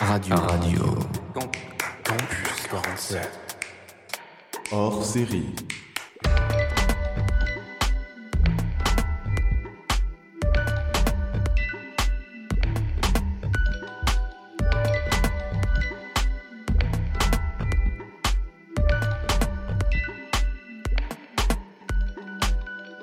Radio. Radio. Campus 47. Hors série.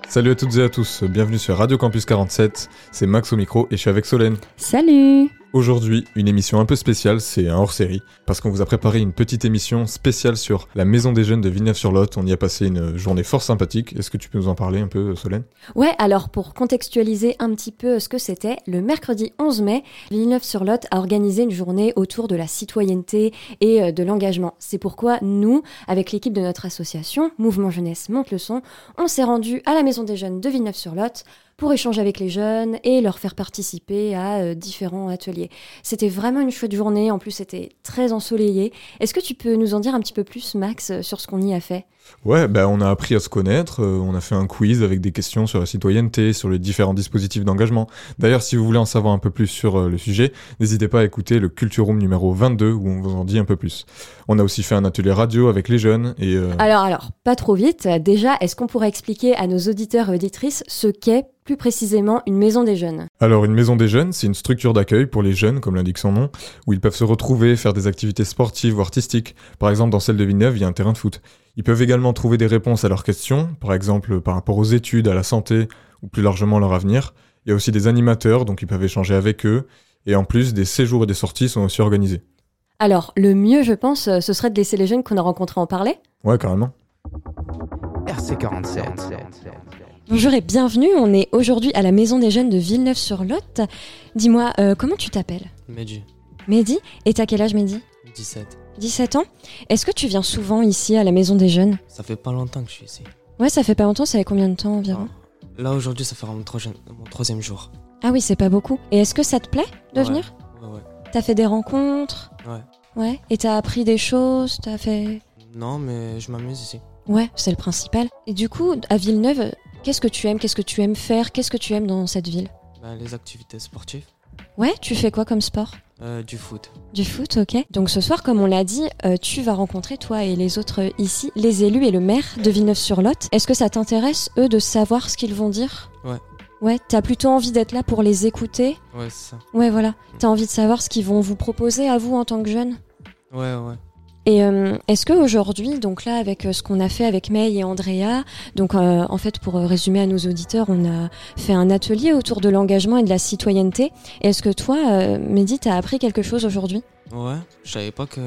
Salut à toutes et à tous, bienvenue sur Radio Campus 47, c'est Max au micro et je suis avec Solène. Salut Aujourd'hui, une émission un peu spéciale, c'est un hors-série, parce qu'on vous a préparé une petite émission spéciale sur la Maison des Jeunes de Villeneuve-sur-Lot. On y a passé une journée fort sympathique. Est-ce que tu peux nous en parler un peu, Solène? Ouais, alors pour contextualiser un petit peu ce que c'était, le mercredi 11 mai, Villeneuve-sur-Lot a organisé une journée autour de la citoyenneté et euh, de l'engagement. C'est pourquoi nous, avec l'équipe de notre association, Mouvement Jeunesse Monte le Son, on s'est rendu à la Maison des Jeunes de Villeneuve-sur-Lot pour échanger avec les jeunes et leur faire participer à euh, différents ateliers. C'était vraiment une chouette journée, en plus c'était très ensoleillé. Est-ce que tu peux nous en dire un petit peu plus, Max, euh, sur ce qu'on y a fait? Ouais, bah on a appris à se connaître, euh, on a fait un quiz avec des questions sur la citoyenneté, sur les différents dispositifs d'engagement. D'ailleurs, si vous voulez en savoir un peu plus sur euh, le sujet, n'hésitez pas à écouter le Culture Room numéro 22 où on vous en dit un peu plus. On a aussi fait un atelier radio avec les jeunes et... euh, Alors, alors, pas trop vite. Déjà, est-ce qu'on pourrait expliquer à nos auditeurs et auditrices ce qu'est plus précisément une maison des jeunes? Alors, une maison des jeunes, c'est une structure d'accueil pour les jeunes, comme l'indique son nom, où ils peuvent se retrouver, faire des activités sportives ou artistiques. Par exemple, dans celle de Villeneuve, il y a un terrain de foot. Ils peuvent également trouver des réponses à leurs questions, par exemple par rapport aux études, à la santé, ou plus largement leur avenir. Il y a aussi des animateurs, donc ils peuvent échanger avec eux. Et en plus, des séjours et des sorties sont aussi organisés. Alors, le mieux, je pense, euh, ce serait de laisser les jeunes qu'on a rencontrés en parler. Ouais, carrément. RC47. Bonjour et bienvenue, on est aujourd'hui à la Maison des Jeunes de Villeneuve-sur-Lot. Dis-moi, euh, comment tu t'appelles? Mehdi, Mehdi? Et t'as quel âge Mehdi? 17. 17 ans Est-ce que tu viens souvent ici à la Maison des Jeunes? Ça fait pas longtemps que je suis ici. Ouais, ça fait pas longtemps, ça fait combien de temps environ? Là aujourd'hui, ça fera mon, troisième- mon troisième jour. Ah oui, c'est pas beaucoup. Et est-ce que ça te plaît de Ouais. venir? Ouais, ouais. T'as fait des rencontres? Ouais. Ouais. Et t'as appris des choses? T'as fait? Non, mais je m'amuse ici. Ouais, c'est le principal. Et du coup, à Villeneuve, qu'est-ce que tu aimes? Qu'est-ce que tu aimes faire? Qu'est-ce que tu aimes dans cette ville? Ben, les activités sportives, Ouais, tu fais quoi comme sport euh, du foot. Du foot, ok. Donc ce soir, comme on l'a dit, euh, tu vas rencontrer, toi et les autres euh, ici, les élus et le maire de Villeneuve-sur-Lot. Est-ce que ça t'intéresse, eux, de savoir ce qu'ils vont dire? Ouais. Ouais, t'as plutôt envie d'être là pour les écouter? Ouais, c'est ça. Ouais, voilà. T'as envie de savoir ce qu'ils vont vous proposer à vous en tant que jeune? Ouais, ouais. Et euh, est-ce que aujourd'hui, donc là, avec euh, ce qu'on a fait avec May et Andrea, donc euh, en fait, pour résumer à nos auditeurs, on a fait un atelier autour de l'engagement et de la citoyenneté. Et Est-ce que toi, euh, Mehdi, t'as appris quelque chose aujourd'hui? Ouais, je savais pas que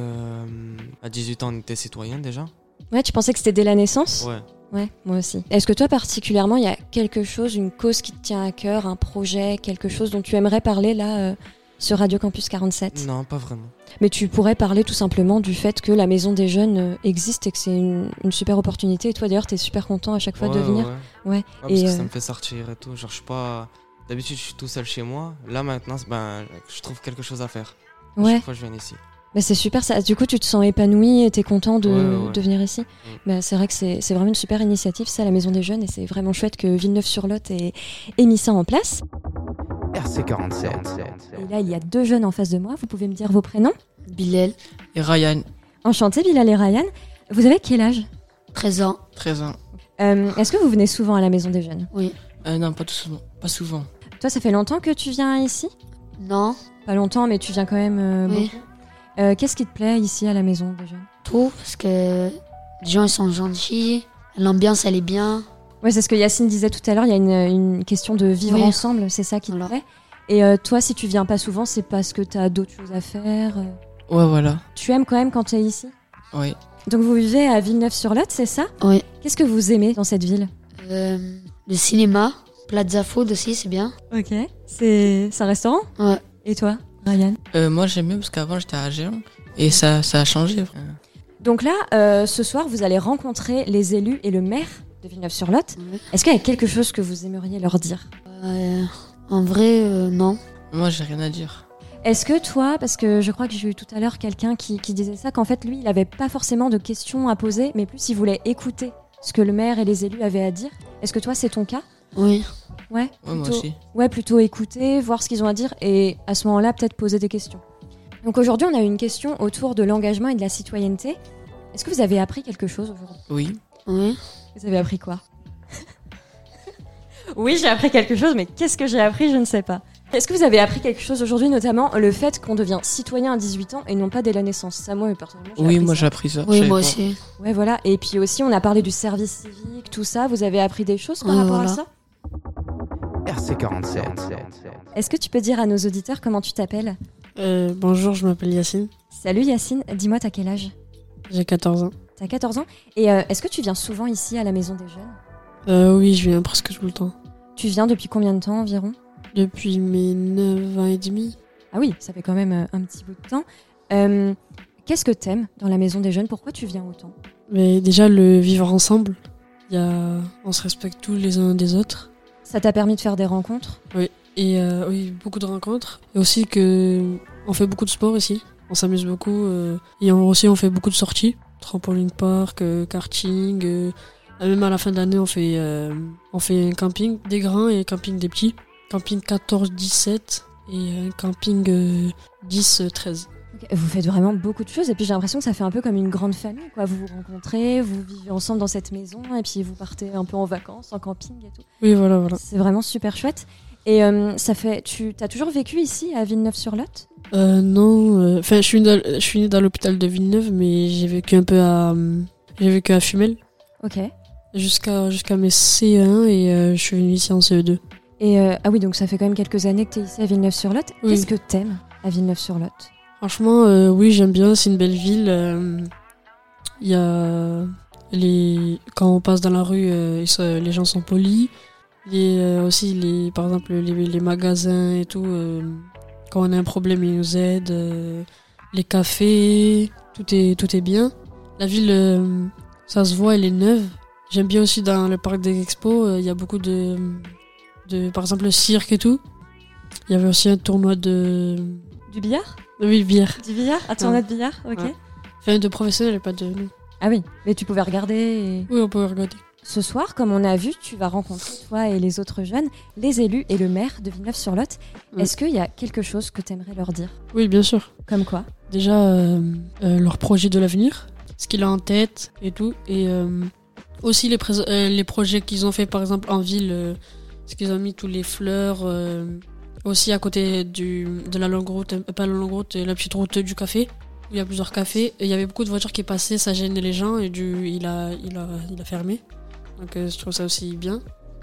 à 18 ans on était citoyen déjà. Ouais, tu pensais que c'était dès la naissance? Ouais. Ouais, moi aussi. Est-ce que toi particulièrement, il y a quelque chose, une cause qui te tient à cœur, un projet, quelque chose dont tu aimerais parler là euh, sur Radio Campus 47 Non, pas vraiment. Mais tu pourrais parler tout simplement du fait que la Maison des Jeunes euh, existe et que c'est une, une super opportunité. Et toi d'ailleurs, t'es super content à chaque fois de venir. Ouais, Ouais. Ouais, parce Et, que euh, ça me fait sortir et tout. Genre, je suis pas. D'habitude, je suis tout seul chez moi. Là, maintenant, ben, je trouve quelque chose à faire. À Ouais, Chaque fois, je viens ici. bah, c'est super. Ça. Du coup, tu te sens épanoui et t'es content de, Ouais, ouais, ouais. de venir ici. Bah, c'est vrai que c'est c'est vraiment une super initiative, ça, la Maison des Jeunes. Et c'est vraiment chouette que Villeneuve-sur-Lot ait, ait mis ça en place. RC47. Et là, il y a deux jeunes en face de moi. Vous pouvez me dire vos prénoms Bilal, Et Ryan, Enchanté, Bilal et Ryan. Vous avez quel âge? 13 ans. 13 ans. Euh, Est-ce que vous venez souvent à la Maison des Jeunes? Oui. Euh, non, pas tout souvent. Pas souvent. Toi, ça fait longtemps que tu viens ici? Non, Pas longtemps, mais tu viens quand même euh, oui. beaucoup. Euh, Qu'est-ce qui te plaît ici à la Maison des Jeunes? Tout, parce que les gens ils sont gentils, l'ambiance elle est bien. Ouais, c'est ce que Yacine disait tout à l'heure. Il y a une, une question de vivre Oui. ensemble, c'est ça qui te Voilà. plaît. Et euh, toi, si tu viens pas souvent, c'est parce que tu as d'autres choses à faire. euh. Ouais, voilà. Tu aimes quand même quand tu es ici? Oui. Donc vous vivez à Villeneuve-sur-Lot, c'est ça? Oui. Qu'est-ce que vous aimez dans cette ville? Euh, le cinéma, Plaza Food aussi, c'est bien. Ok. C'est un restaurant? Ouais. Et toi, Ryan? Euh, moi j'aime bien parce qu'avant j'étais à Géant et ça, ça a changé. Donc là, euh, ce soir, vous allez rencontrer les élus et le maire de Villeneuve-sur-Lot. Est-ce qu'il y a quelque chose que vous aimeriez leur dire? Euh, en vrai, euh, non. Moi j'ai rien à dire. Est-ce que toi, parce que je crois que j'ai eu tout à l'heure quelqu'un qui, qui disait ça, qu'en fait, lui, il n'avait pas forcément de questions à poser, mais plus il voulait écouter ce que le maire et les élus avaient à dire? Est-ce que toi, c'est ton cas? Oui. Ouais, Ouais, moi plutôt- aussi. Ouais, plutôt écouter, voir ce qu'ils ont à dire, et à ce moment-là, peut-être poser des questions. Donc aujourd'hui, on a une question autour de l'engagement et de la citoyenneté. Est-ce que vous avez appris quelque chose aujourd'hui? Oui. Oui. Vous avez appris quoi? Oui, j'ai appris quelque chose, mais qu'est-ce que j'ai appris Je ne sais pas. Est-ce que vous avez appris quelque chose aujourd'hui, notamment le fait qu'on devient citoyen à 18 ans et non pas dès la naissance? Ça, moi, personnellement, j'ai Oui, appris moi ça. j'ai appris ça. Oui, moi pas. aussi. Ouais, voilà. Et puis aussi, on a parlé du service civique, tout ça. Vous avez appris des choses par Ouais, rapport à ça? RC47. Est-ce que tu peux dire à nos auditeurs comment tu t'appelles? Euh, bonjour, je m'appelle Yacine. Salut Yacine, dis-moi, t'as quel âge? J'ai 14 ans. T'as 14 ans Et euh, est-ce que tu viens souvent ici à la Maison des Jeunes? Euh, oui, je viens presque tout le temps. Tu viens depuis combien de temps environ? Depuis mes 9 ans et demi. Ah oui, ça fait quand même euh, un petit bout de temps. Euh, Qu'est-ce que t'aimes dans la Maison des Jeunes? Pourquoi tu viens autant? Mais déjà, le vivre ensemble, y a... on se respecte tous les uns des autres. Ça t'a permis de faire des rencontres? Et euh, oui, beaucoup de rencontres. Et aussi que on fait beaucoup de sport ici. On s'amuse beaucoup. euh, et on, aussi, on fait beaucoup de sorties. Trampoline park, euh, karting. euh, même à la fin de l'année, on fait euh, on fait un camping des grands et un camping des petits. Camping 14-17 et un camping euh, 10-13. Ok, Vous faites vraiment beaucoup de choses et puis j'ai l'impression que ça fait un peu comme une grande famille. Quoi. Vous vous rencontrez, vous vivez ensemble dans cette maison et puis vous partez un peu en vacances, en camping et tout. Oui, voilà, voilà. C'est vraiment super chouette. Et euh, ça fait, tu as toujours vécu ici à Villeneuve-sur-Lot? Euh, non, euh, enfin, je suis né dans- je suis né dans l'hôpital de Villeneuve, mais j'ai vécu un peu à, j'ai vécu à Fumel Ok. jusqu'à jusqu'à mes C1 et euh, je suis venu ici en CE2. Et ah oui, donc ça fait quand même quelques années que tu es ici à Villeneuve-sur-Lot. Oui. Qu'est-ce que t'aimes à Villeneuve-sur-Lot? Franchement, oui, j'aime bien. C'est une belle ville. Il y a les quand on passe dans la rue, les gens sont polis. Les, euh, aussi les, par exemple, les, les magasins et tout. euh, quand on a un problème, ils nous aident. euh, les cafés, tout est tout est bien. La ville, euh, ça se voit, elle est neuve. J'aime bien aussi dans le parc des expos. Il y a beaucoup de, de, par exemple, le cirque et tout. Il y avait aussi un tournoi de, Du billard? Oui, bière. Du billard? Un tournoi de billard? Ok. Ouais. Enfin, de professionnel, pas de. Ah oui, mais tu pouvais regarder. et- Oui, on peut regarder. Ce soir, comme on a vu, tu vas rencontrer, toi et les autres jeunes, les élus et le maire de Villeneuve-sur-Lot. Oui. Est-ce qu'il y a quelque chose que tu aimerais leur dire? Oui, bien sûr. Comme quoi? Déjà, euh, euh, leur projet de l'avenir, ce qu'il a en tête et tout. Et euh, aussi les, projets qu'ils ont fait, par exemple, en ville, ce qu'ils ont mis tous les fleurs. aussi à côté du, de la longue route, pas la longue route, la petite route du café. où Il y a plusieurs cafés. Et il y avait beaucoup de voitures qui passaient, ça gênait les gens et du, il, a, il, a, il a fermé. Donc euh, je trouve ça aussi bien.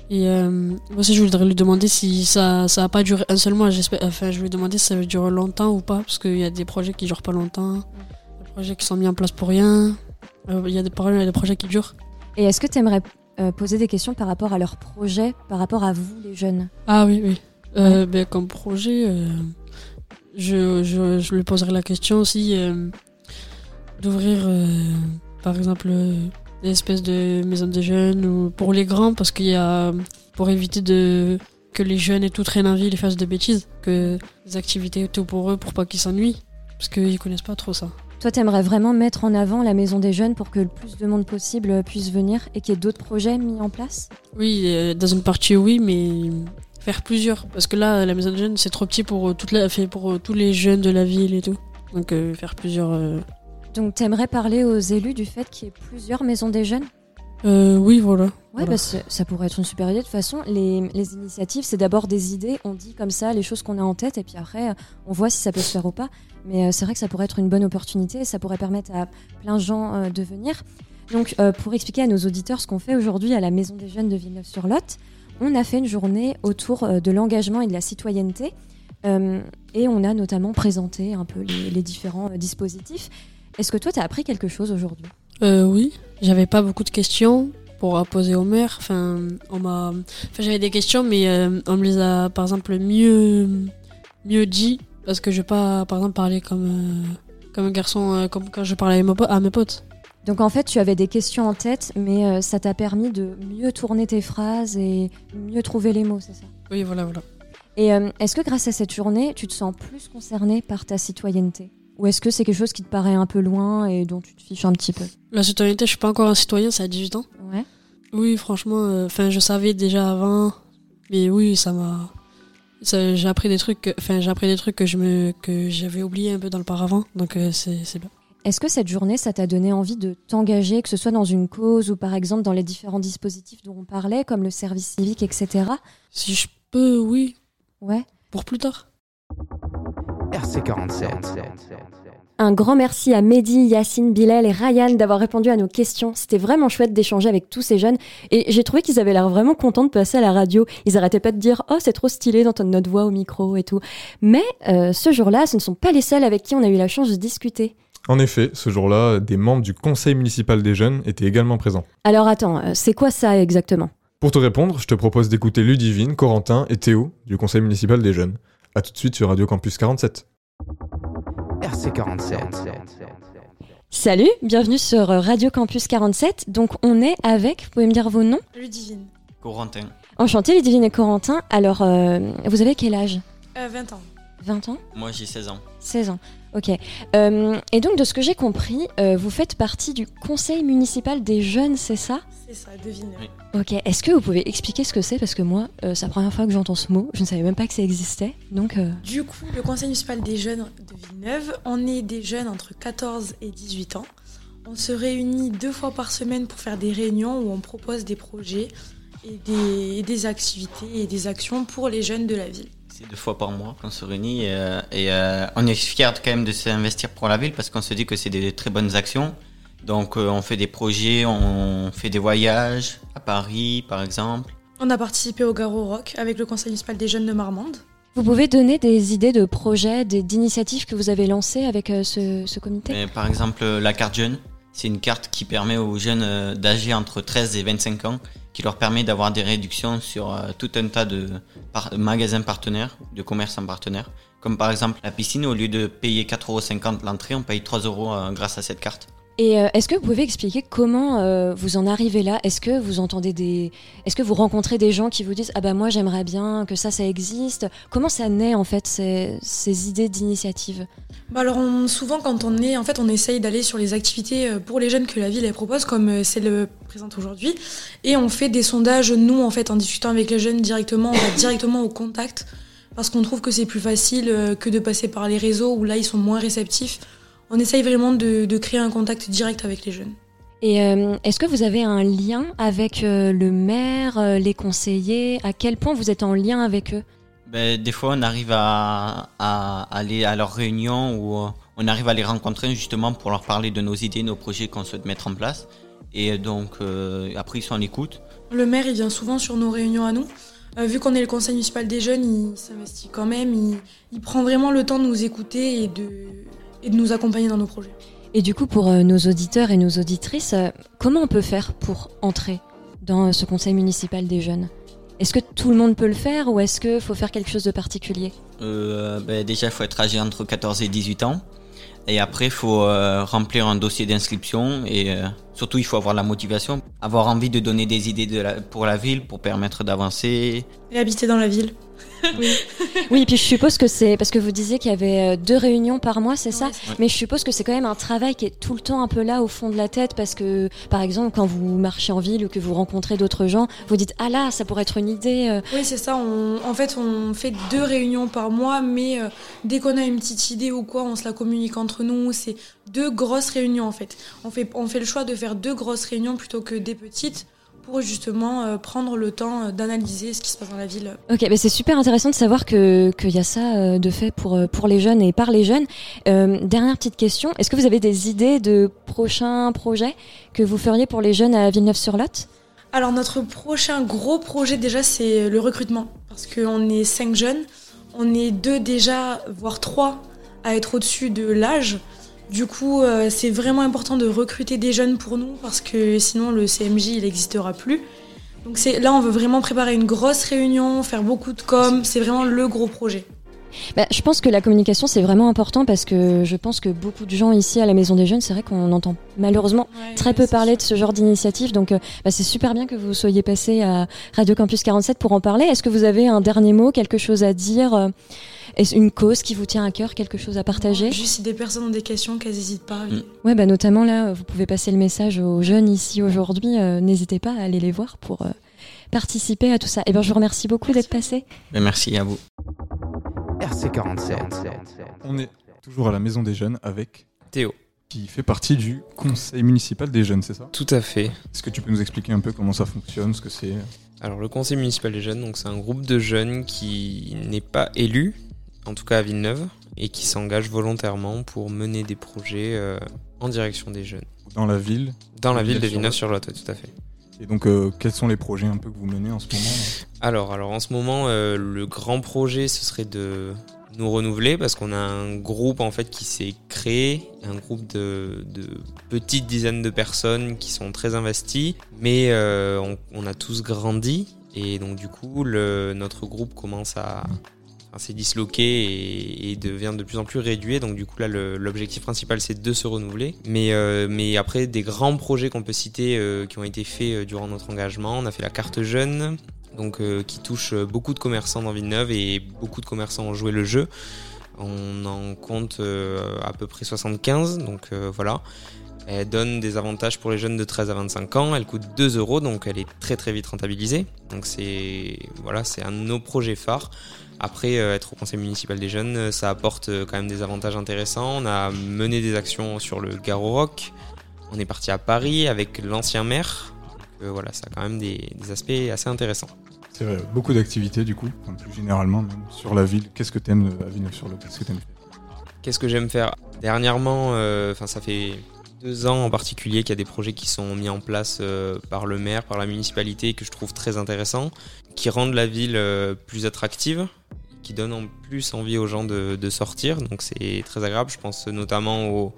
Et euh, moi aussi, je voudrais lui demander si ça ça a pas duré un seul mois. J'espère. Enfin, je lui demander si ça va durer longtemps ou pas, parce qu'il y a des projets qui durent pas longtemps, des projets qui sont mis en place pour rien. Euh, Il y a des, projets qui durent. Et est-ce que tu aimerais poser des questions par rapport à leur projet, par rapport à vous, les jeunes? Ah oui, oui. Euh, ben, comme projet, euh, je, je, je lui poserai la question aussi euh, d'ouvrir, euh, par exemple, euh, des espèces de maisons des jeunes ou pour les grands, parce qu'il y a pour éviter de que les jeunes et tout traînent en ville et fassent des bêtises, que des activités tout pour eux, pour pas qu'ils s'ennuient, parce qu'ils connaissent pas trop ça. Toi, t'aimerais vraiment mettre en avant la maison des jeunes pour que le plus de monde possible puisse venir et qu'il y ait d'autres projets mis en place? Oui, euh, dans une partie oui, mais faire plusieurs, parce que là, la maison des jeunes, c'est trop petit pour euh, toute la, fait pour euh, tous les jeunes de la ville et tout. Donc euh, faire plusieurs. euh, Donc, t'aimerais parler aux élus du fait qu'il y ait plusieurs maisons des jeunes? Euh, oui, voilà. Ouais, Voilà. bah, ça pourrait être une super idée. De toute façon, les, les initiatives, c'est d'abord des idées. On dit comme ça les choses qu'on a en tête, et puis après, euh, on voit si ça peut se faire ou pas. Mais euh, c'est vrai que ça pourrait être une bonne opportunité, et ça pourrait permettre à plein de gens euh, de venir. Donc, pour expliquer à nos auditeurs ce qu'on fait aujourd'hui à la Maison des Jeunes de Villeneuve-sur-Lot, on a fait une journée autour de l'engagement et de la citoyenneté. Euh, et on a notamment présenté un peu les, les différents euh, dispositifs. Est-ce que toi, tu as appris quelque chose aujourd'hui? Euh, oui, j'avais pas beaucoup de questions pour poser au maire. Enfin, on m'a. Enfin, j'avais des questions, mais euh, on me les a, par exemple, mieux, mieux dit parce que je vais pas, par exemple, parler comme, euh, comme un garçon, euh, comme quand je parlais à mes potes. Donc en fait, tu avais des questions en tête, mais ça t'a permis de mieux tourner tes phrases et mieux trouver les mots, c'est ça? Oui, voilà, voilà. Et euh, est-ce que grâce à cette journée, tu te sens plus concerné par ta citoyenneté? Ou est-ce que c'est quelque chose qui te paraît un peu loin et dont tu te fiches un petit peu La citoyenneté, je suis pas encore un citoyen, c'est à 18 ans. Ouais. Oui, franchement, euh, enfin, je savais déjà avant, mais oui, ça m'a. J'ai appris des trucs, que- enfin j'ai appris des trucs que je me que j'avais oublié un peu dans le paravent, donc euh, c'est c'est bien. Est-ce que cette journée, ça t'a donné envie de t'engager, que ce soit dans une cause ou par exemple dans les différents dispositifs dont on parlait, comme le service civique, etc. Si je peux, oui, Ouais. pour plus tard. RC47. Un grand merci à Mehdi, Yacine, Bilal et Ryan d'avoir répondu à nos questions. C'était vraiment chouette d'échanger avec tous ces jeunes et j'ai trouvé qu'ils avaient l'air vraiment contents de passer à la radio. Ils arrêtaient pas de dire Oh, c'est trop stylé d'entendre notre voix au micro et tout. Mais euh, ce jour-là, ce ne sont pas les seuls avec qui on a eu la chance de discuter. En effet, ce jour-là, des membres du conseil municipal des jeunes étaient également présents. Alors attends, euh, c'est quoi ça exactement? Pour te répondre, je te propose d'écouter Ludivine, Corentin et Théo du conseil municipal des jeunes. A tout de suite sur Radio Campus 47. RC47. Salut, bienvenue sur Radio Campus 47. Donc on est avec, vous pouvez me dire vos noms Ludivine, Corentin. Enchanté, Ludivine et Corentin. Alors, euh, vous avez quel âge? Euh, 20 ans. 20 ans? Moi j'ai 16 ans. 16 ans. Ok. Euh, et donc, de ce que j'ai compris, euh, vous faites partie du conseil municipal des jeunes, c'est ça? C'est ça, devine. Oui. Ok. Est-ce que vous pouvez expliquer ce que c'est? Parce que moi, euh, c'est la première fois que j'entends ce mot. Je ne savais même pas que ça existait. Donc, euh, Du coup, le conseil municipal des jeunes de Villeneuve, on est des jeunes entre 14 et 18 ans. On se réunit deux fois par semaine pour faire des réunions où on propose des projets et des, et des activités et des actions pour les jeunes de la ville. C'est deux fois par mois qu'on se réunit euh, et euh, on est fiers quand même de s'investir pour la ville parce qu'on se dit que c'est des très bonnes actions. Donc euh, on fait des projets, on fait des voyages à Paris par exemple. On a participé au Garo Rock avec le conseil municipal des jeunes de Marmande. vous pouvez donner des idées de projets, des- d'initiatives que vous avez lancées avec euh, ce, ce comité? Mais par exemple euh, la carte jeune, c'est une carte qui permet aux jeunes euh, d'âge entre 13 et 25 ans, qui leur permet d'avoir des réductions sur euh, tout un tas de magasins partenaires, de commerçants partenaires. Comme par exemple la piscine, au lieu de payer 4,50€ l'entrée, on paye 3 euros euh, grâce à cette carte. Et euh, est-ce que vous pouvez expliquer comment euh, vous en arrivez là? Est-ce que vous entendez des, est-ce que vous rencontrez des gens qui vous disent ah bah moi j'aimerais bien que ça ça existe? Comment ça naît en fait ces, ces idées d'initiative? Bah alors on- souvent quand on est, en fait on essaye d'aller sur les activités euh, pour les jeunes que la ville elle propose comme euh, c'est le présente aujourd'hui. Et on fait des sondages nous en fait en discutant avec les jeunes directement, on va directement au contact parce qu'on trouve que c'est plus facile que de passer par les réseaux où là ils sont moins réceptifs. On essaye vraiment de, de créer un contact direct avec les jeunes. Et euh, est-ce que vous avez un lien avec euh, le maire, euh, les conseillers? À quel point vous êtes en lien avec eux? Ben, des fois, on arrive à, à aller à leurs réunions ou euh, on arrive à les rencontrer justement pour leur parler de nos idées, nos projets qu'on souhaite mettre en place. Et donc, euh, après, ils sont en écoute. Le maire il vient souvent sur nos réunions à nous. Euh, vu qu'on est le conseil municipal des jeunes, il s'investit quand même, il, il prend vraiment le temps de nous écouter et de, et de nous accompagner dans nos projets. Et du coup, pour euh, nos auditeurs et nos auditrices, euh, comment on peut faire pour entrer dans euh, ce conseil municipal des jeunes? Est-ce que tout le monde peut le faire ou est-ce qu'il faut faire quelque chose de particulier? Euh, ben, déjà, il faut être âgé entre 14 et 18 ans. Et après, il faut euh, remplir un dossier d'inscription et euh, surtout, il faut avoir la motivation, avoir envie de donner des idées de la- pour la ville, pour permettre d'avancer. Et habiter dans la ville. Oui, et puis je suppose que c'est parce que vous disiez qu'il y avait euh, deux réunions par mois, c'est ça? Ouais, Mais je suppose que c'est quand même un travail qui est tout le temps un peu là au fond de la tête parce que, par exemple, quand vous marchez en ville ou que vous rencontrez d'autres gens, vous dites ah là, ça pourrait être une idée. euh. Oui, c'est ça. On, en fait, on fait deux réunions par mois, mais euh, dès qu'on a une petite idée ou quoi, on se la communique entre nous. C'est deux grosses réunions en fait. On fait, on fait le choix de faire deux grosses réunions plutôt que des petites pour justement euh, prendre le temps euh, d'analyser ce qui se passe dans la ville. Ok, mais c'est super intéressant de savoir que qu'il y a ça euh, de fait pour pour les jeunes et par les jeunes. Euh, dernière petite question, est-ce que vous avez des idées de prochains projets que vous feriez pour les jeunes à Villeneuve-sur-Lot? Alors notre prochain gros projet déjà c'est le recrutement parce qu'on est cinq jeunes, on est deux déjà voire trois à être au-dessus de l'âge. Du coup euh, c'est vraiment important de recruter des jeunes pour nous parce que sinon le CMJ il n'existera plus. Donc là on veut vraiment préparer une grosse réunion, faire beaucoup de com, c'est vraiment le gros projet. Bah, je pense que la communication c'est vraiment important parce que je pense que beaucoup de gens ici à la Maison des Jeunes, c'est vrai qu'on entend malheureusement très peu parler de ce genre d'initiative. Donc euh, bah, c'est super bien que vous soyez passé à Radio Campus 47 pour en parler. Est-ce que vous avez un dernier mot, quelque chose à dire euh, est-ce une cause qui vous tient à cœur, quelque chose à partager? Juste si des personnes ont des questions qu'elles n'hésitent pas. oui. Ouais, bah notamment là, vous pouvez passer le message aux jeunes ici aujourd'hui. euh, N'hésitez pas à aller les voir pour euh, participer à tout ça. Et bien, je vous remercie beaucoup d'être passé. Mais merci à vous. RC47. On est toujours à la Maison des Jeunes avec Théo. qui fait partie du conseil municipal des jeunes, c'est ça? Tout à fait. Est-ce que tu peux nous expliquer un peu comment ça fonctionne, ce que c'est? Alors le conseil municipal des jeunes, donc c'est un groupe de jeunes qui n'est pas élu, en tout cas à Villeneuve, et qui s'engage volontairement pour mener des projets euh, en direction des jeunes. dans la ville? Dans la ville de sur Villeneuve-sur-Lot, tout à fait. Et donc, euh, quels sont les projets un peu que vous menez en ce moment Alors, alors en ce moment, euh, le grand projet, ce serait de nous renouveler parce qu'on a un groupe en fait qui s'est créé, un groupe de, de petites dizaines de personnes qui sont très investies, mais euh, on, a tous grandi. Et donc du coup, notre groupe commence à s'est disloqué et, devient de plus en plus réduit. Donc du coup là, l'objectif principal c'est de se renouveler. Mais, euh, mais après des grands projets qu'on peut citer euh, qui ont été faits euh, durant notre engagement, on a fait la carte jeune, donc qui touche beaucoup de commerçants dans Villeneuve et beaucoup de commerçants ont joué le jeu. On en compte à peu près 75, donc voilà. Elle donne des avantages pour les jeunes de 13 à 25 ans. Elle coûte 2 euros, donc elle est très très vite rentabilisée. Donc c'est voilà, c'est un de nos projets phares. Après, euh, être au conseil municipal des jeunes, euh, ça apporte euh, quand même des avantages intéressants. On a mené des actions sur le Garo Rock. On est parti à Paris avec l'ancien maire. Donc, voilà, ça a quand même des, des aspects assez intéressants. C'est vrai, beaucoup d'activités du coup, plus généralement même, sur la ville. Qu'est-ce que t'aimes à Villeneuve-sur-Lot? Qu'est-ce que t'aimes faire? Qu'est-ce que j'aime faire? Dernièrement, euh, enfin ça fait deux ans en particulier qu'il y a des projets qui sont mis en place euh, par le maire, par la municipalité, que je trouve très intéressants, qui rendent la ville euh, plus attractive, qui donnent en plus envie aux gens de, de sortir. Donc c'est très agréable. Je pense notamment au,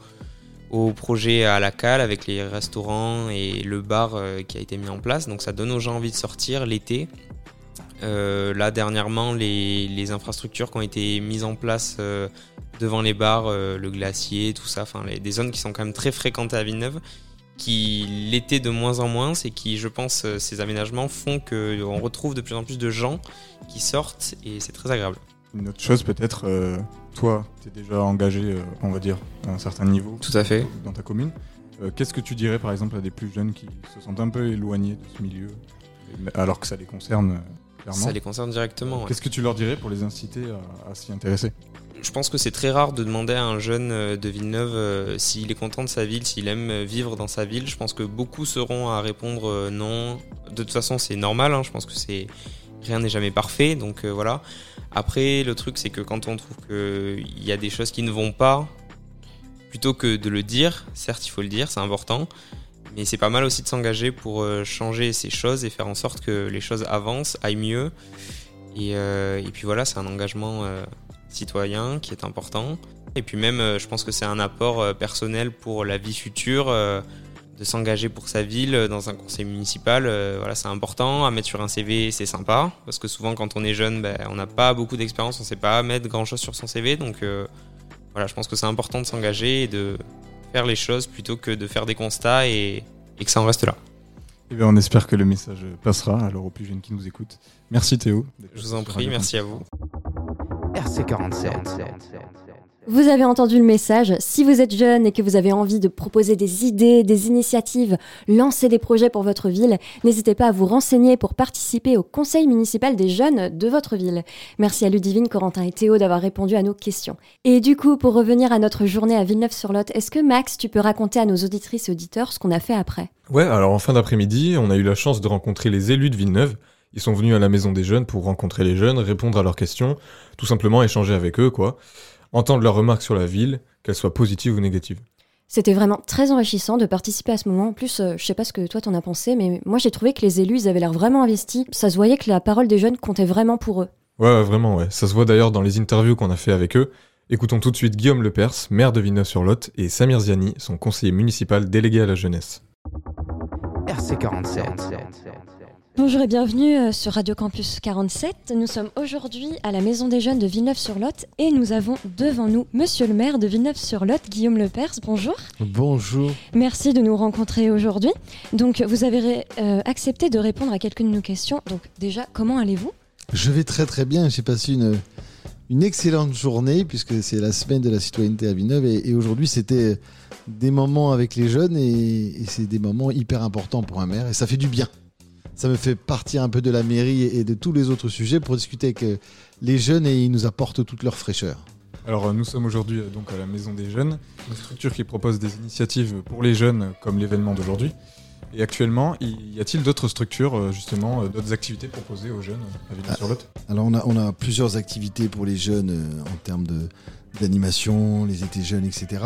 au projet à la cale avec les restaurants et le bar euh, qui a été mis en place. Donc ça donne aux gens envie de sortir l'été. Euh, là dernièrement, les, les infrastructures qui ont été mises en place euh, devant les bars, euh, le glacier, tout ça, enfin les- des zones qui sont quand même très fréquentées à Villeneuve, qui l'été de moins en moins, et qui, je pense, ces aménagements font qu'on retrouve de plus en plus de gens qui sortent et c'est très agréable. Une autre chose peut-être, toi, t'es déjà engagé, on va dire, à un certain niveau. Tout à fait. Dans ta commune. Qu'est-ce que tu dirais par exemple à des plus jeunes qui se sentent un peu éloignés de ce milieu, alors que ça les concerne clairement Ça les concerne directement. ouais. Qu'est-ce que tu leur dirais pour les inciter à, à s'y intéresser? Je pense que c'est très rare de demander à un jeune euh, de Villeneuve euh, s'il est content de sa ville, s'il aime euh, vivre dans sa ville. Je pense que beaucoup seront à répondre euh, non. De toute façon, c'est normal. hein. Je pense que c'est rien n'est jamais parfait. Donc euh, voilà. Après, le truc, c'est que quand on trouve qu'il y a des choses qui ne vont pas, plutôt que de le dire, certes, il faut le dire, c'est important. Mais c'est pas mal aussi de s'engager pour euh, changer ces choses et faire en sorte que les choses avancent, aillent mieux. Et, euh, puis voilà, c'est un engagement euh, citoyen qui est important. Et puis même, je pense que c'est un apport personnel pour la vie future, de s'engager pour sa ville dans un conseil municipal. voilà, c'est important. À mettre sur un CV, c'est sympa. Parce que souvent, quand on est jeune, ben, on n'a pas beaucoup d'expérience, on sait pas mettre grand-chose sur son CV. Donc voilà, je pense que c'est important de s'engager et de faire les choses plutôt que de faire des constats et, et que ça en reste là. Eh bien, on espère que le message passera alors aux plus jeunes qui nous écoutent. Merci Théo. Je vous en prie, merci à vous. RC47. Vous avez entendu le message. Si vous êtes jeune et que vous avez envie de proposer des idées, des initiatives, lancer des projets pour votre ville, n'hésitez pas à vous renseigner pour participer au conseil municipal des jeunes de votre ville. Merci à Ludivine, Corentin et Théo d'avoir répondu à nos questions. Et du coup, pour revenir à notre journée à Villeneuve-sur-Lot, est-ce que Max, tu peux raconter à nos auditrices et auditeurs ce qu'on a fait après? Ouais, alors en fin d'après-midi, on a eu la chance de rencontrer les élus de Villeneuve. Ils sont venus à la maison des jeunes pour rencontrer les jeunes, répondre à leurs questions, tout simplement échanger avec eux, quoi. Entendre leurs remarques sur la ville, qu'elles soient positives ou négatives. C'était vraiment très enrichissant de participer à ce moment. En plus, euh, je sais pas ce que toi t'en as pensé, mais moi j'ai trouvé que les élus, ils avaient l'air vraiment investis. Ça se voyait que la parole des jeunes comptait vraiment pour eux. Ouais, ouais, vraiment, ouais. Ça se voit d'ailleurs dans les interviews qu'on a fait avec eux. Écoutons tout de suite Guillaume Lepers, maire de Villeneuve-sur-Lot, et Samir Ziani, son conseiller municipal délégué à la jeunesse. RC47. Bonjour et bienvenue euh, sur Radio Campus 47. Nous sommes aujourd'hui à la Maison des Jeunes de Villeneuve-sur-Lot et nous avons devant nous Monsieur le maire de Villeneuve-sur-Lot, Guillaume Lepers. Bonjour. Bonjour. Merci de nous rencontrer aujourd'hui. Donc, vous avez euh, accepté de répondre à quelques de nos questions. Donc, déjà, comment allez-vous? Je vais très très bien. J'ai passé une, une excellente journée puisque c'est la semaine de la citoyenneté à Villeneuve et, et aujourd'hui c'était des moments avec les jeunes et, et c'est des moments hyper importants pour un maire et ça fait du bien. Ça me fait partir un peu de la mairie et de tous les autres sujets pour discuter avec euh, les jeunes et ils nous apportent toute leur fraîcheur. Alors euh, nous sommes aujourd'hui euh, donc à la Maison des Jeunes, une structure qui propose des initiatives pour les jeunes comme l'événement d'aujourd'hui. Et actuellement, y a-t-il d'autres structures, justement, d'autres activités proposées aux jeunes à Villeneuve-sur-Lot Alors on a, on a plusieurs activités pour les jeunes en termes de d'animation, les étés jeunes, etc.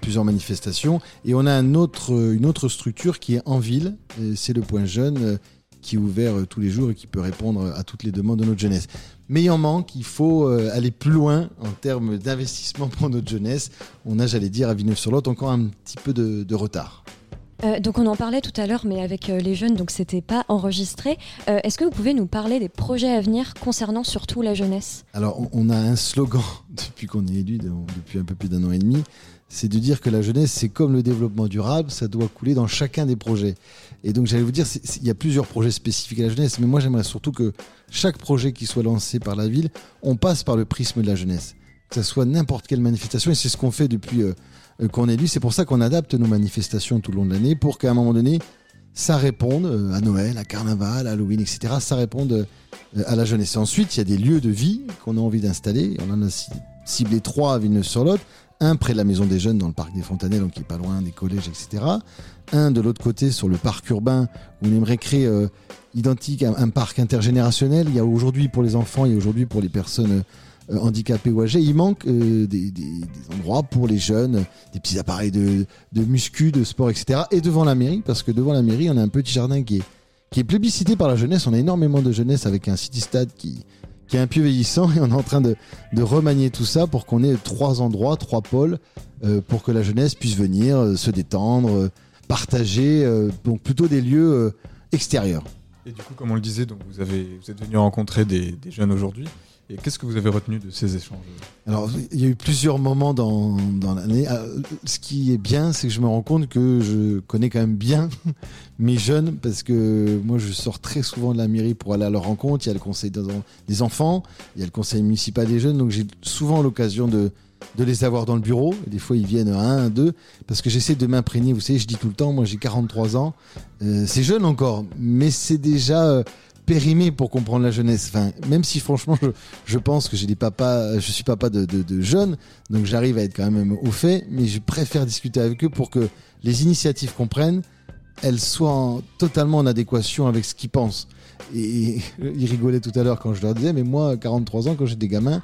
plusieurs manifestations. Et on a un autre, une autre structure qui est en ville. C'est le Point Jeune qui est ouvert euh, tous les jours et qui peut répondre à toutes les demandes de notre jeunesse. Mais il en manque, il faut euh, aller plus loin en termes d'investissement pour notre jeunesse. On a, j'allais dire, à Villeneuve-sur-Lot encore un petit peu de, de retard. Euh, donc on en parlait tout à l'heure, mais avec euh, les jeunes, donc c'était pas enregistré. Euh, Est-ce que vous pouvez nous parler des projets à venir concernant surtout la jeunesse? Alors, on- on a un slogan depuis qu'on est élu, de- depuis un peu plus d'un an et demi, c'est de dire que la jeunesse, c'est comme le développement durable, ça doit couler dans chacun des projets. Et donc, j'allais vous dire, il y a plusieurs projets spécifiques à la jeunesse, mais moi, j'aimerais surtout que chaque projet qui soit lancé par la ville, on passe par le prisme de la jeunesse. Que ce soit n'importe quelle manifestation, et c'est ce qu'on fait depuis euh, euh, qu'on est élu. C'est pour ça qu'on adapte nos manifestations tout le long de l'année, pour qu'à un moment donné, ça réponde euh, à Noël, à Carnaval, à Halloween, etc. Ça réponde à la jeunesse. Ensuite, il y a des lieux de vie qu'on a envie d'installer. On en a ci- ciblé trois à Villeneuve-sur-Lot. Un près de la maison des jeunes dans le parc des Fontanelles, donc qui est pas loin des collèges, etc. Un de l'autre côté sur le parc urbain où on aimerait créer euh, identique à un parc intergénérationnel. Il y a aujourd'hui pour les enfants, a aujourd'hui pour les personnes euh, handicapées ou âgées. Il manque euh, des, endroits pour les jeunes, des petits appareils de, de muscu, de sport, etc. Et devant la mairie, parce que devant la mairie, on a un petit jardin qui est qui est plébiscité par la jeunesse. On a énormément de jeunesse avec un city stade qui, qui est un peu vieillissant et on est en train de, remanier tout ça pour qu'on ait trois endroits, trois pôles, euh, pour que la jeunesse puisse venir euh, se détendre, euh, partager, donc plutôt des lieux extérieurs. Et du coup, comme on le disait, vous, avez, vous êtes venu rencontrer des jeunes aujourd'hui. Qu'est-ce que vous avez retenu de ces échanges Alors, il y a eu plusieurs moments dans, dans l'année. Euh, Ce qui est bien, c'est que je me rends compte que je connais quand même bien mes jeunes, parce que moi, je sors très souvent de la mairie pour aller à leur rencontre. Il y a le conseil des en- des enfants, il y a le conseil municipal des jeunes, donc j'ai souvent l'occasion de, de les avoir dans le bureau. Des fois, ils viennent à un, à deux, parce que j'essaie de m'imprégner. Vous savez, je dis tout le temps, moi, j'ai 43 ans. Euh, c'est jeune encore, mais c'est déjà euh, périmé pour comprendre la jeunesse. Enfin, même si franchement, je, je pense que je suis papa de, jeunes, donc j'arrive à être quand même au fait, mais je préfère discuter avec eux pour que les initiatives qu'on prenne, elles soient en- totalement en adéquation avec ce qu'ils pensent. Et ils rigolaient tout à l'heure quand je leur disais, mais moi, 43 ans, quand j'ai des gamins,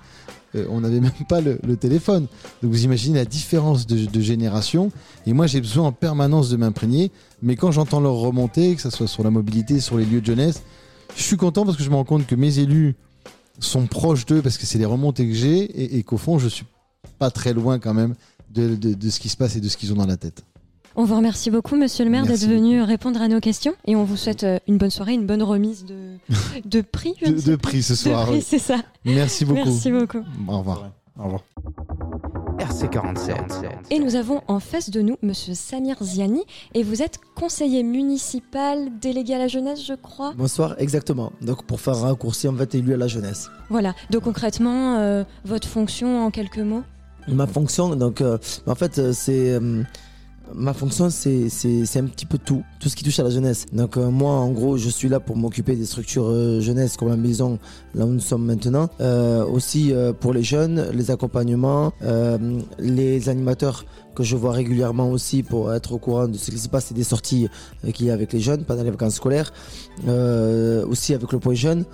euh, on n'avait même pas le, téléphone. Donc vous imaginez la différence de, génération. Et moi, j'ai besoin en permanence de m'imprégner. Mais quand j'entends leur remontée, que ce soit sur la mobilité, sur les lieux de jeunesse, je suis content parce que je me rends compte que mes élus sont proches d'eux parce que c'est les remontées que j'ai et, et qu'au fond, je suis pas très loin quand même de, de- de ce qui se passe et de ce qu'ils ont dans la tête. On vous remercie beaucoup, monsieur le maire, d'être venu répondre à nos questions. Et on vous souhaite euh, une bonne soirée, une bonne remise de, de prix. De- de prix ce De soir, prix, oui. c'est ça. Merci beaucoup. Merci beaucoup. Au revoir. Au revoir. RC47. Et nous avons en face de nous monsieur Samir Ziani. Et vous êtes conseiller municipal délégué à la jeunesse, je crois. Bonsoir, exactement. Donc pour faire un raccourci, on va être élu à la jeunesse. Voilà. Donc concrètement, euh, votre fonction en quelques mots? Ma fonction, donc euh, en fait, euh, c'est euh, ma fonction, c'est un petit peu tout, tout ce qui touche à la jeunesse. Donc euh, moi, en gros, je suis là pour m'occuper des structures euh, jeunesse comme la maison, là où nous sommes maintenant. Euh, aussi pour les jeunes, les accompagnements, les animateurs que je vois régulièrement aussi pour être au courant de ce qui se passe et des sorties qu'il y a avec les jeunes pendant les vacances scolaires. Aussi avec le point jeune.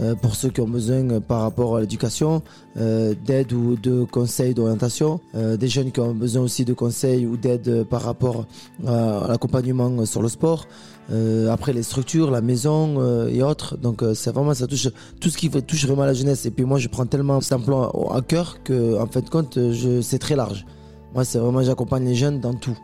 Euh, pour ceux qui ont besoin euh, par rapport à l'éducation, euh, d'aide ou de conseils d'orientation, des jeunes qui ont besoin aussi de conseils ou d'aide par rapport à, l'accompagnement sur le sport. Après les structures, la maison et autres. Donc c'est vraiment ça touche tout ce qui touche vraiment la jeunesse. Et puis moi je prends tellement cet emploi à cœur que en fin de compte je c'est très large. Moi c'est vraiment j'accompagne les jeunes dans tout.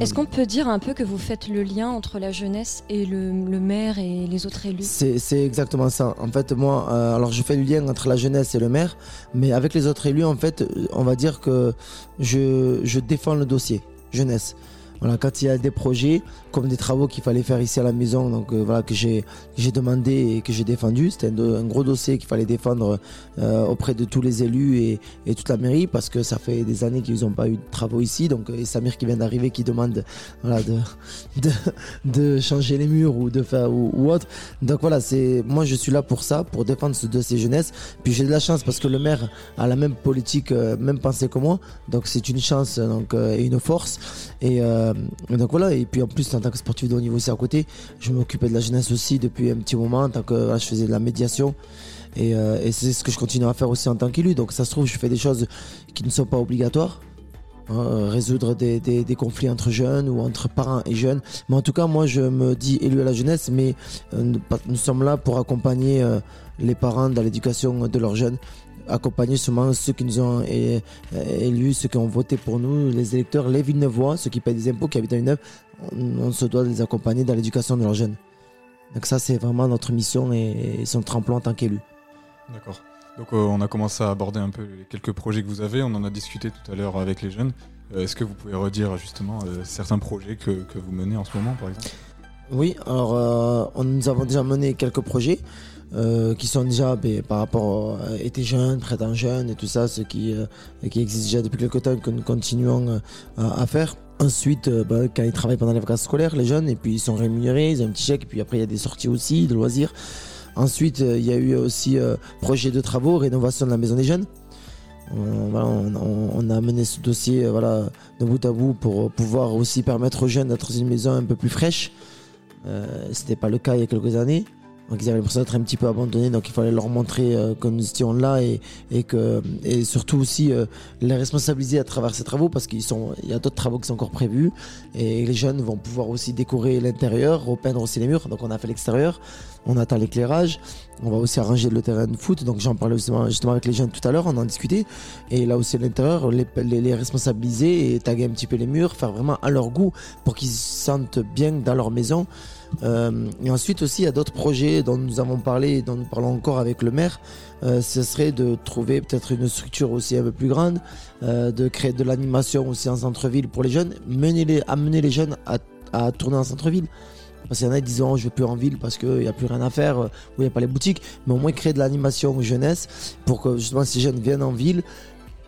Est-ce qu'on peut dire un peu que vous faites le lien entre la jeunesse et le, le maire et les autres élus? C'est exactement ça. En fait, moi, euh, alors je fais le lien entre la jeunesse et le maire, mais avec les autres élus, en fait, on va dire que je, je défends le dossier jeunesse. Voilà, quand il y a des projets, comme des travaux qu'il fallait faire ici à la maison, donc euh, voilà que j'ai j'ai demandé et que j'ai défendu. C'était un, gros dossier qu'il fallait défendre euh, auprès de tous les élus et, et toute la mairie parce que ça fait des années qu'ils n'ont pas eu de travaux ici. Donc euh, et Samir qui vient d'arriver qui demande voilà de, de de changer les murs ou de faire ou, autre. Donc voilà, c'est moi je suis là pour ça, pour défendre ce dossier jeunesse. Puis j'ai de la chance parce que le maire a la même politique, même pensée que moi. Donc c'est une chance donc et une force. Et donc voilà. Et puis en plus en tant que sportif de haut niveau aussi à côté, je m'occupais de la jeunesse aussi depuis un petit moment. En tant que voilà, je faisais de la médiation. Et, euh, et c'est ce que je continue à faire aussi en tant qu'élu. Donc ça se trouve, je fais des choses qui ne sont pas obligatoires. hein, euh, résoudre des, conflits entre jeunes ou entre parents et jeunes. Mais en tout cas, moi, je me dis élu à la jeunesse, mais euh, nous, sommes là pour accompagner les parents dans l'éducation de leurs jeunes, accompagner seulement ceux qui nous ont élus, ceux qui ont voté pour nous, les électeurs, les Villeneuvois, ceux qui payent des impôts, qui habitent à Villeneuve, on, se doit de les accompagner dans l'éducation de leurs jeunes. Donc ça, c'est vraiment notre mission et, son tremplin en tant qu'élu. D'accord. Donc euh, on a commencé à aborder un peu les quelques projets que vous avez, on en a discuté tout à l'heure avec les jeunes. Euh, Est-ce que vous pouvez redire justement euh, certains projets que, que vous menez en ce moment par exemple? Oui, alors on, nous avons déjà mené quelques projets euh, qui sont déjà ben, par rapport à été jeune, printemps jeune et tout ça, ce qui, euh, qui existe déjà depuis quelques temps et que nous continuons à faire. Ensuite, euh, ben, quand ils travaillent pendant les vacances scolaires, les jeunes, et puis ils sont rémunérés, ils ont un petit chèque, puis après il y a des sorties aussi, de loisirs. Ensuite, euh, il y a eu aussi euh, projet de travaux, rénovation de la maison des jeunes. On, a mené ce dossier euh, voilà, de bout à bout pour pouvoir aussi permettre aux jeunes d'être dans une maison un peu plus fraîche. Euh, C'était pas le cas il y a quelques années. Donc ils avaient l'impression d'être un petit peu abandonnés, donc il fallait leur montrer euh, que nous étions là et, et que et surtout aussi euh, les responsabiliser à travers ces travaux parce qu'il y a d'autres travaux qui sont encore prévus et les jeunes vont pouvoir aussi décorer l'intérieur, repeindre aussi les murs. Donc on a fait l'extérieur, on attend l'éclairage, on va aussi arranger le terrain de foot. Donc j'en parlais justement, justement avec les jeunes tout à l'heure, on en discutait. Et là aussi l'intérieur, les, les, les responsabiliser et taguer un petit peu les murs, faire vraiment à leur goût pour qu'ils se sentent bien dans leur maison. Euh, et ensuite aussi, il y a d'autres projets dont nous avons parlé et dont nous parlons encore avec le maire. Euh, ce serait de trouver peut-être une structure aussi un peu plus grande, euh, de créer de l'animation aussi en centre-ville pour les jeunes, mener les, amener les jeunes à, tourner en centre-ville. Parce qu'il y en a qui disent oh, je vais plus en ville parce qu'il n'y a plus rien à faire, où il n'y a pas les boutiques, mais au moins créer de l'animation jeunesse pour que justement ces jeunes viennent en ville,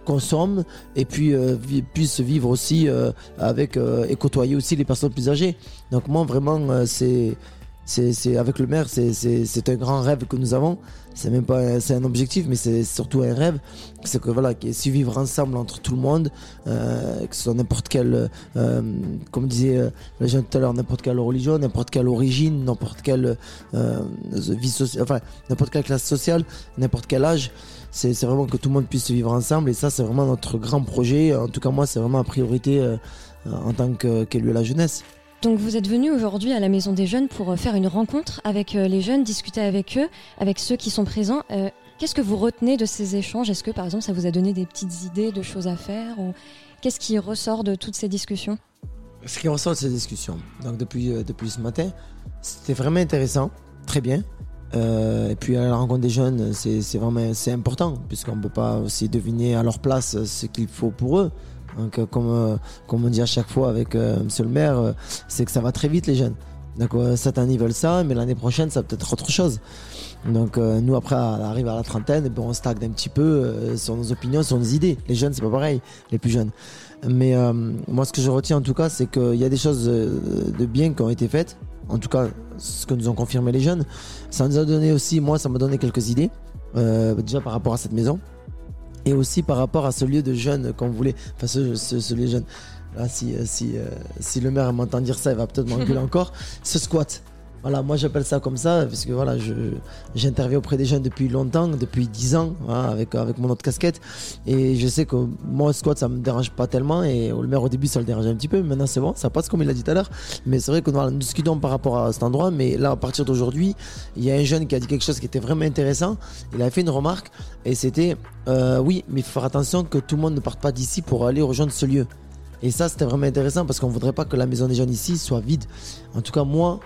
consomment et puis euh, puissent vivre aussi euh, avec euh, et côtoyer aussi les personnes plus âgées. Donc moi vraiment euh, c'est c'est avec le maire c'est un grand rêve que nous avons. C'est même pas c'est un objectif mais c'est surtout un rêve. C'est que voilà qu'il si vivre ensemble entre tout le monde, que ce soit n'importe quel euh, comme disait le jeune tout à l'heure n'importe quelle religion, n'importe quelle origine, n'importe quelle vie sociale, enfin n'importe quelle classe sociale, n'importe quel âge c'est vraiment que tout le monde puisse vivre ensemble et ça c'est vraiment notre grand projet. En tout cas moi c'est vraiment la priorité euh, en tant que- qu'élu à la jeunesse. Donc vous êtes venu aujourd'hui à la Maison des Jeunes pour euh, faire une rencontre avec euh, les jeunes, discuter avec eux, avec ceux qui sont présents. Euh, Qu'est-ce que vous retenez de ces échanges? Est-ce que par exemple ça vous a donné des petites idées de choses à faire ou qu'est-ce qui ressort de toutes ces discussions? Ce qui ressort de ces discussions donc depuis, euh, depuis ce matin c'était vraiment intéressant très bien Euh, et puis à la rencontre des jeunes c'est vraiment c'est important puisqu'on ne peut pas aussi deviner à leur place ce qu'il faut pour eux. Donc euh, comme, euh, comme on dit à chaque fois avec euh, monsieur le maire euh, c'est que ça va très vite les jeunes. Donc euh, cette année ils veulent ça mais l'année prochaine ça peut être autre chose. Donc nous après on arrive à la trentaine et ben, on stagne un petit peu sur nos opinions sur nos idées. Les jeunes c'est pas pareil les plus jeunes mais euh, moi, ce que je retiens en tout cas, c'est qu'il y a des choses euh, de bien qui ont été faites. En tout cas, ce que nous ont confirmé les jeunes. Ça nous a donné aussi, moi, ça m'a donné quelques idées. Euh, déjà par rapport à cette maison. Et aussi par rapport à ce lieu de jeunes qu'on voulait. Enfin, ce, ce, ce lieu de jeunes. Là, si, euh, si, euh, si le maire m'entend dire ça, il va peut-être m'engueuler encore. Ce squat. Voilà, moi j'appelle ça comme ça, parce que voilà, j'interviens auprès des jeunes depuis longtemps, depuis 10 ans, voilà, avec, avec mon autre casquette. Et je sais que moi, squat, ça me dérange pas tellement. Et le maire, au début, ça le dérangeait un petit peu. Maintenant, c'est bon, ça passe comme il l'a dit tout à l'heure. Mais c'est vrai que voilà, nous discutons par rapport à cet endroit. Mais là, à partir d'aujourd'hui, il y a un jeune qui a dit quelque chose qui était vraiment intéressant. Il a fait une remarque. Et c'était euh, oui, mais il faut faire attention que tout le monde ne parte pas d'ici pour aller rejoindre ce lieu. Et ça, c'était vraiment intéressant parce qu'on voudrait pas que la maison des jeunes ici soit vide. En tout cas, moi,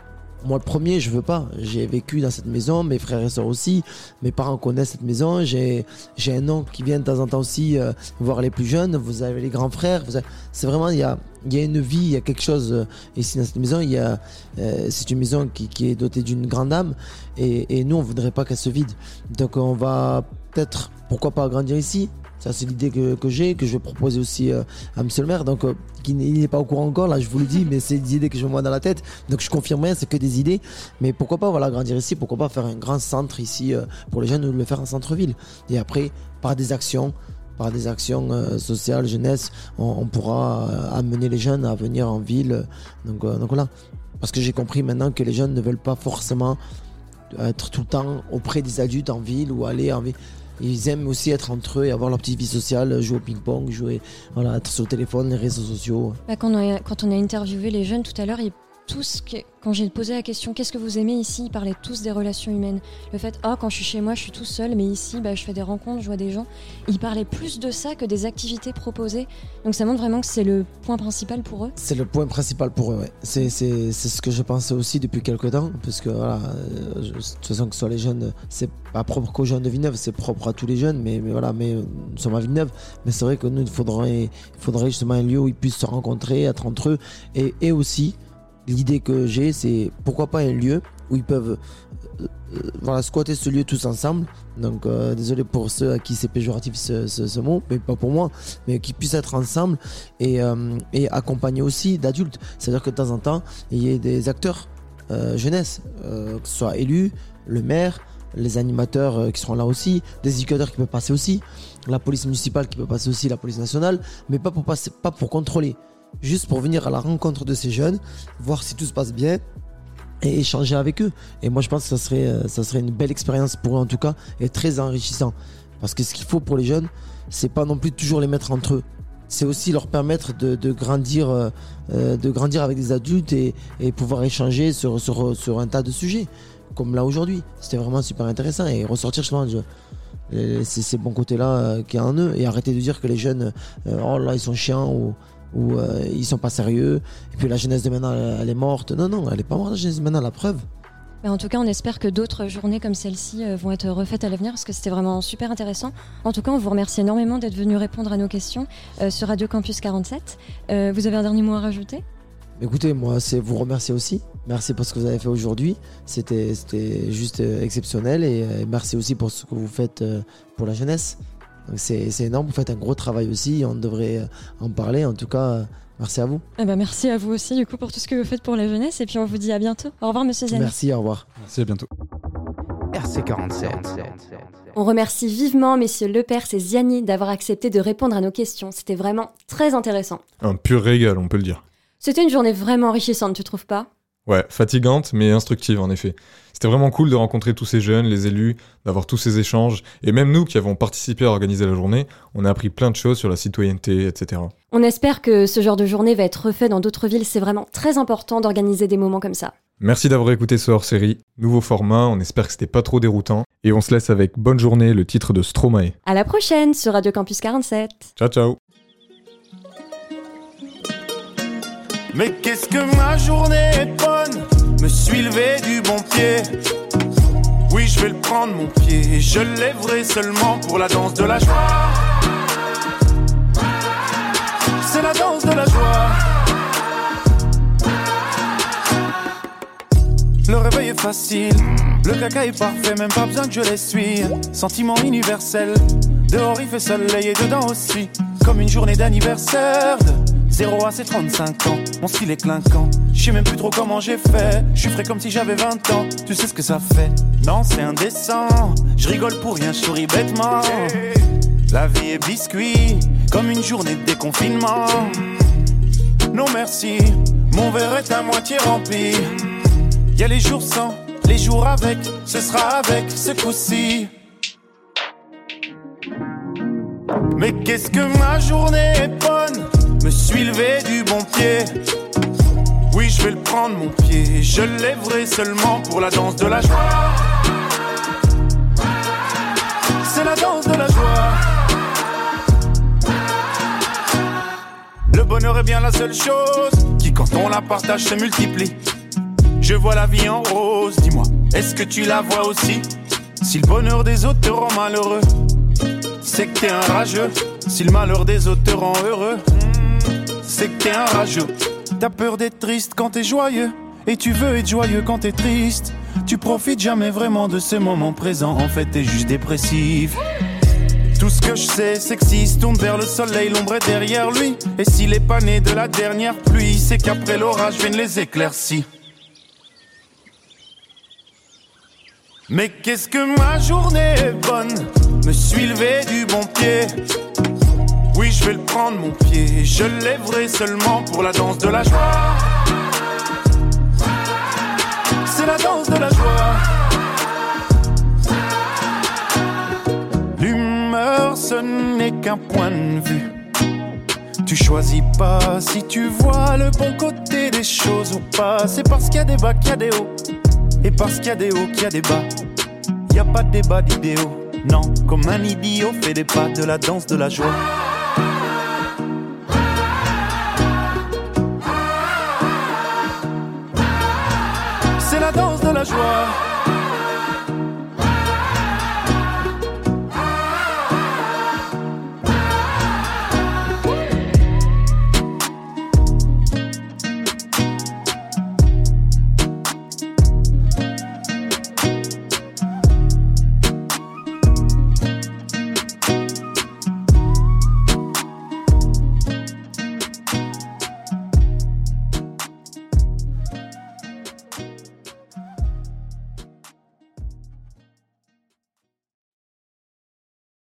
Moi, le premier, je veux pas. J'ai vécu dans cette maison, mes frères et sœurs aussi. Mes parents connaissent cette maison. J'ai, un oncle qui vient de temps en temps aussi euh, voir les plus jeunes. Vous avez les grands frères. C'est vraiment, il y a, y a une vie, il y a quelque chose euh, ici dans cette maison. Euh, c'est une maison qui, est dotée d'une grande âme. Et, et nous, on voudrait pas qu'elle se vide. Donc, on va peut-être, pourquoi pas agrandir ici? Ça, c'est l'idée que, j'ai, que je vais proposer aussi euh, à monsieur le maire. Donc, euh, il n'est pas au courant encore, là, je vous le dis, mais c'est des idées que je vois dans la tête. Donc, je confirme rien, c'est que des idées. Mais pourquoi pas, voilà, grandir ici, pourquoi pas faire un grand centre ici euh, pour les jeunes ou le faire en centre-ville. Et après, par des actions, par des actions sociales, jeunesse, on, pourra amener les jeunes à venir en ville. Donc voilà. Parce que j'ai compris maintenant que les jeunes ne veulent pas forcément être tout le temps auprès des adultes en ville ou aller en ville. Ils aiment aussi être entre eux et avoir leur petite vie sociale, jouer au ping-pong, jouer, voilà, être sur le téléphone, les réseaux sociaux. Bah, quand, on a, quand on a interviewé les jeunes tout à l'heure, ils tous, quand j'ai posé la question qu'est-ce que vous aimez ici, ils parlaient tous des relations humaines. Le fait, ah, quand je suis chez moi, je suis tout seul, mais ici, bah, je fais des rencontres, je vois des gens. Ils parlaient plus de ça que des activités proposées. Donc ça montre vraiment que c'est le point principal pour eux. C'est le point principal pour eux, ouais. C'est, c'est, ce que je pensais aussi depuis quelques temps, parce que euh, de toute façon que ce soit les jeunes, c'est pas propre qu'aux jeunes de Villeneuve, c'est propre à tous les jeunes, mais, mais voilà, mais nous sommes à Villeneuve, mais c'est vrai que nous, il faudrait, il faudrait justement un lieu où ils puissent se rencontrer, être entre eux, et, et aussi, l'idée que j'ai, c'est pourquoi pas un lieu où ils peuvent euh, euh, voilà, squatter ce lieu tous ensemble. Donc euh, désolé pour ceux à qui c'est péjoratif ce, mot, mais pas pour moi, mais qu'ils puissent être ensemble et, euh, et accompagnés aussi d'adultes. C'est-à-dire que de temps en temps, il y ait des acteurs jeunesse, que ce soit élus, le maire, les animateurs qui seront là aussi, des éducateurs qui peuvent passer aussi, la police municipale qui peut passer aussi, la police nationale, mais pas pour, passer, pas pour contrôler, juste pour venir à la rencontre de ces jeunes, voir si tout se passe bien et échanger avec eux. Et moi, je pense que ça serait, euh, ça serait une belle expérience pour eux en tout cas et très enrichissant. Parce que ce qu'il faut pour les jeunes, c'est pas non plus toujours les mettre entre eux. C'est aussi leur permettre de, grandir, euh, euh, de grandir avec des adultes et, pouvoir échanger sur, un tas de sujets, comme là aujourd'hui. C'était vraiment super intéressant et ressortir je- les- ces, ces bons côtés-là qu'il y a en eux et arrêter de dire que les jeunes, oh là, ils sont chiants ou, ou euh, ils sont pas sérieux. Et puis la jeunesse de maintenant, elle, est morte. Non, non, elle est pas morte, la jeunesse de maintenant, la preuve. Mais en tout cas, on espère que d'autres journées comme celle-ci euh, vont être refaites à l'avenir parce que c'était vraiment super intéressant. En tout cas, on vous remercie énormément d'être venu répondre à nos questions euh, sur Radio Campus 47. Euh, vous avez un dernier mot à rajouter? Écoutez, moi, c'est vous remercier aussi. Merci pour ce que vous avez fait aujourd'hui. C'était, juste exceptionnel et merci aussi pour ce que vous faites pour la jeunesse. C'est, énorme. Vous faites un gros travail aussi. On devrait en parler. En tout cas, merci à vous. Eh ben, Merci à vous aussi du coup pour tout ce que vous faites pour la jeunesse et puis on vous dit à bientôt. Au revoir Monsieur Zani. Merci, au revoir. Merci, à bientôt. RC47. On remercie vivement messieurs Lepers et Ziani d'avoir accepté de répondre à nos questions. C'était vraiment très intéressant. Un pur régal, on peut le dire. C'était une journée vraiment enrichissante, tu trouves pas? Ouais, fatigante, mais instructive en effet. C'était vraiment cool de rencontrer tous ces jeunes, les élus, d'avoir tous ces échanges, et même nous qui avons participé à organiser la journée, on a appris plein de choses sur la citoyenneté, etc. On espère que ce genre de journée va être refait dans d'autres villes. C'est vraiment très important d'organiser des moments comme ça. Merci d'avoir écouté ce hors-série. Nouveau format, on espère que c'était pas trop déroutant, et on se laisse avec Bonne journée, le titre de Stromae. À la prochaine sur Radio Campus 47. Ciao ciao Mais qu'est-ce que ma journée est bonne Me suis levé du bon pied. Oui je vais le prendre mon pied Je le lèverai seulement pour la danse de la joie. C'est la danse de la joie. Le réveil est facile Le caca est parfait Même pas besoin que je l'essuie. Sentiment universel Dehors il fait soleil et dedans aussi Comme une journée d'anniversaire de 0 à ses 35 ans, mon style est clinquant. Je sais même plus trop comment j'ai fait. Je suis frais comme si j'avais 20 ans. Tu sais ce que ça fait? Non, c'est indécent. Je rigole pour rien, je souris bêtement. La vie est biscuit, comme une journée de déconfinement. Non merci, mon verre est à moitié rempli. Y a les jours sans, les jours avec, ce sera avec ce coup-ci. Mais qu'est-ce que ma journée est bonne? Me suis levé du bon pied. Oui je vais le prendre mon pied. Je lèverai seulement pour la danse de la joie. C'est la danse de la joie. Le bonheur est bien la seule chose Qui quand on la partage se multiplie. Je vois la vie en rose, dis-moi, est-ce que tu la vois aussi? Si le bonheur des autres te rend malheureux, c'est que t'es un rageux. Si le malheur des autres te rend heureux, c'est que t'es un rageux. T'as peur d'être triste quand t'es joyeux, et tu veux être joyeux quand t'es triste. Tu profites jamais vraiment de ces moments présents, en fait t'es juste dépressif. Tout ce que je sais, c'est que s'il se tourne vers le soleil, l'ombre est derrière lui. Et s'il est pas né de la dernière pluie, c'est qu'après l'orage viennent les éclaircies. Mais qu'est-ce que ma journée est bonne, me suis levé du bon pied. Oui, je vais le prendre mon pied, je lèverai seulement pour la danse de la joie. C'est la danse de la joie. L'humeur, ce n'est qu'un point de vue. Tu choisis pas si tu vois le bon côté des choses ou pas. C'est parce qu'il y a des bas qu'il y a des hauts. Et parce qu'il y a des hauts qu'il y a des bas. Y a pas de débat d'idéaux. Non, comme un idiot fait des pas de la danse de la joie. C'est la danse de la joie.